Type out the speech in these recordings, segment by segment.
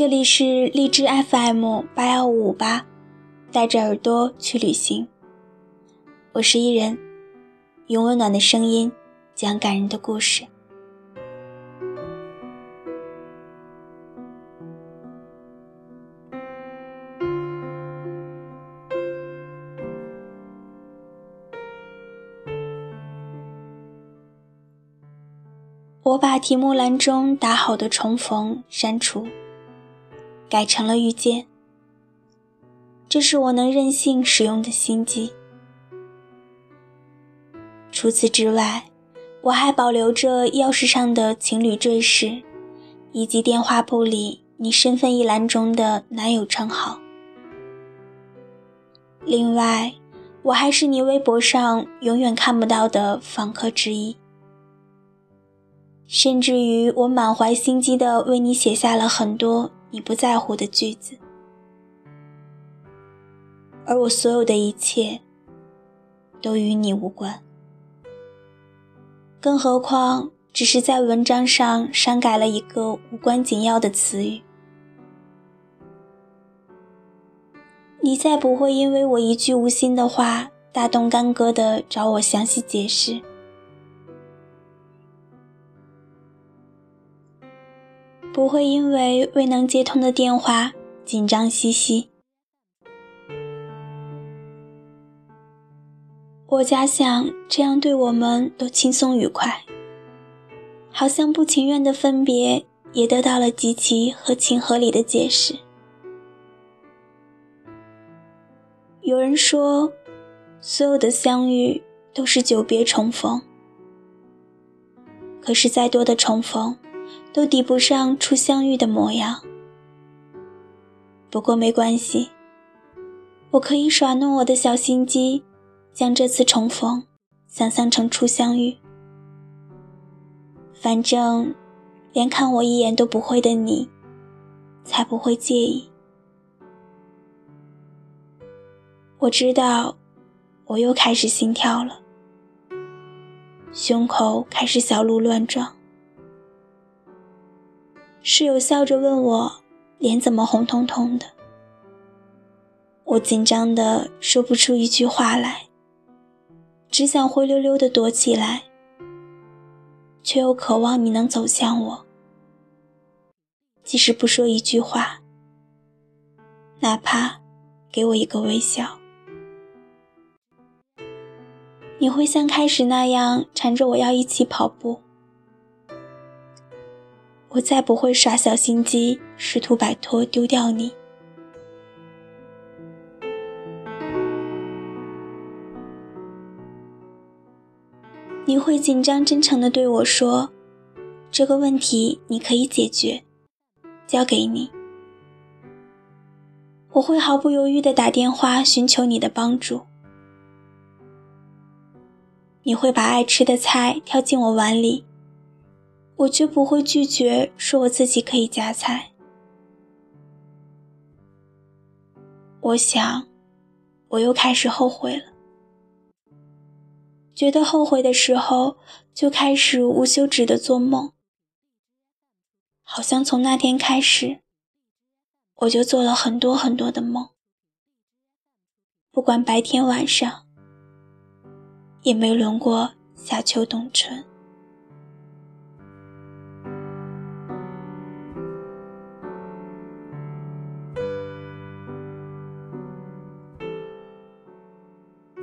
这里是荔枝 FM 八幺五五八，带着耳朵去旅行。我是伊人，用温暖的声音讲感人的故事。我把题目栏中打好的“重逢”删除，改成了“遇见”。这是我能任性使用的心机。除此之外，我还保留着钥匙上的情侣坠饰，以及电话簿里你身份一栏中的男友称号。另外，我还是你微博上永远看不到的访客之一。甚至于，我满怀心机的为你写下了很多你不在乎的句子，而我所有的一切都与你无关，更何况只是在文章上删改了一个无关紧要的词语。你再不会因为我一句无心的话，大动干戈的找我详细解释。不会因为未能接通的电话紧张兮兮。我假想这样对我们都轻松愉快，好像不情愿的分别也得到了极其合情合理的解释。有人说，所有的相遇都是久别重逢，可是再多的重逢。都抵不上初相遇的模样。不过没关系，我可以耍弄我的小心机，将这次重逢想象成初相遇。反正，连看我一眼都不会的你，才不会介意。我知道，我又开始心跳了，胸口开始小鹿乱撞。室友笑着问我：“脸怎么红彤彤的？”我紧张的说不出一句话来，只想灰溜溜的躲起来，却又渴望你能走向我，即使不说一句话，哪怕给我一个微笑。你会像开始那样缠着我要一起跑步。我再不会耍小心机，试图摆脱丢掉你。你会紧张真诚的对我说：“这个问题你可以解决，交给你。”我会毫不犹豫的打电话寻求你的帮助。你会把爱吃的菜挑进我碗里。我绝不会拒绝，说我自己可以夹菜。我想，我又开始后悔了。觉得后悔的时候，就开始无休止的做梦。好像从那天开始，我就做了很多很多的梦，不管白天晚上，也没轮过夏秋冬春。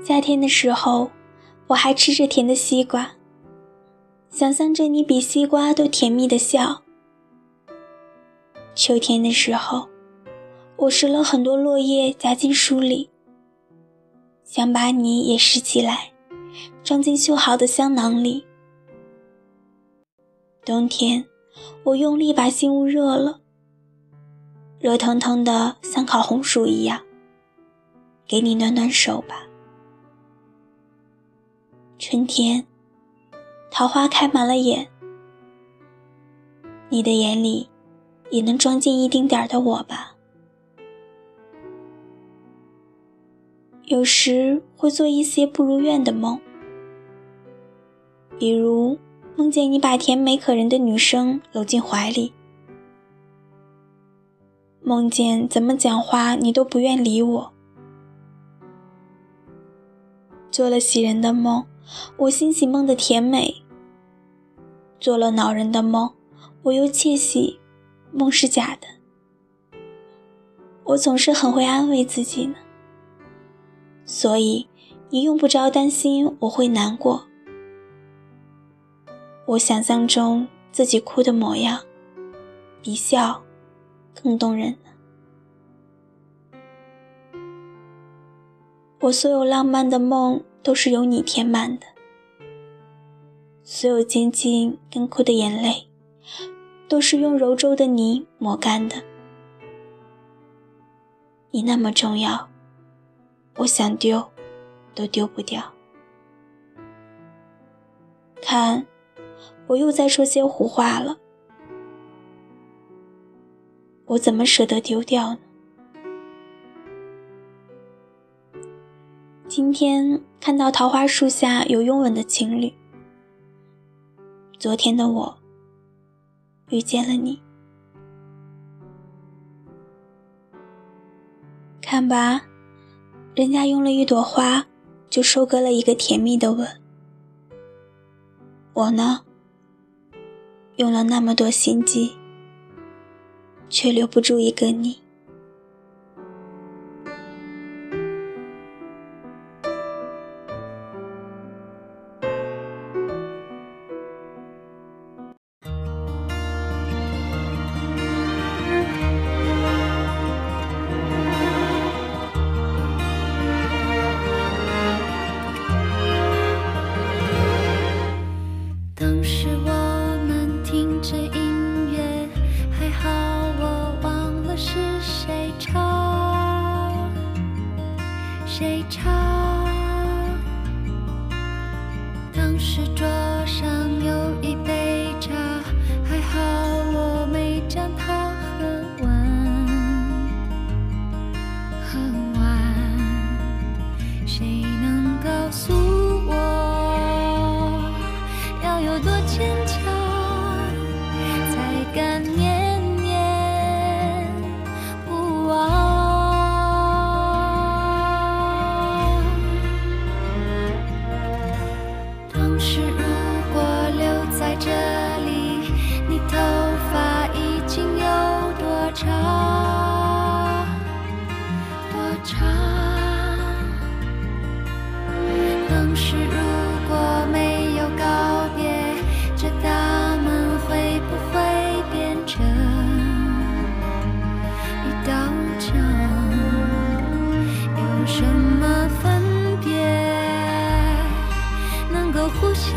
夏天的时候，我还吃着甜的西瓜，想象着你比西瓜都甜蜜的笑。秋天的时候，我拾了很多落叶夹进书里，想把你也拾起来，装进绣好的香囊里。冬天，我用力把心屋热了，热腾腾的像烤红薯一样，给你暖暖手吧。春天，桃花开满了眼，你的眼里也能装进一丁点儿的我吧。有时会做一些不如愿的梦，比如梦见你把甜美可人的女生搂进怀里，梦见怎么讲话你都不愿理我。做了喜人的梦，我欣喜梦的甜美；做了恼人的梦，我又窃喜梦是假的。我总是很会安慰自己呢，所以你用不着担心我会难过。我想象中自己哭的模样，比笑更动人。我所有浪漫的梦都是由你填满的，所有静静跟哭的眼泪，都是用柔皱的泥抹干的。你那么重要，我想丢，都丢不掉。看，我又在说些胡话了，我怎么舍得丢掉呢？今天看到桃花树下有拥吻的情侣。昨天的我遇见了你，看吧，人家用了一朵花就收割了一个甜蜜的吻，我呢，用了那么多心机，却留不住一个你。执着。唱当时如果没有告别这大门会不会变成？一道墙有什么分别？能够呼吸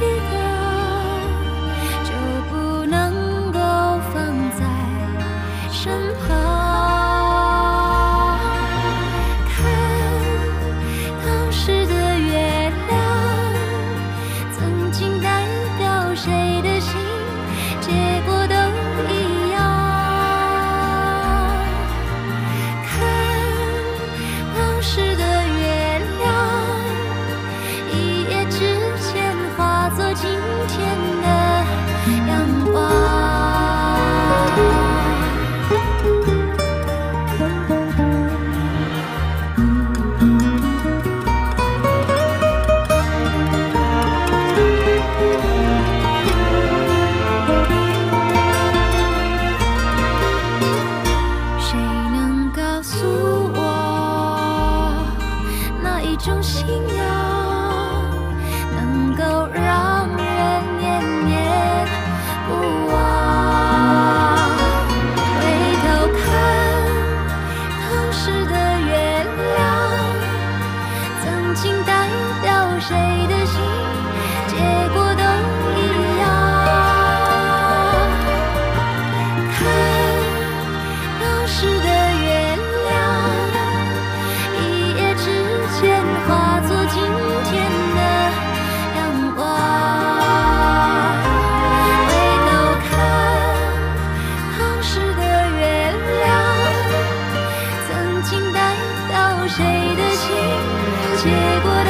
结果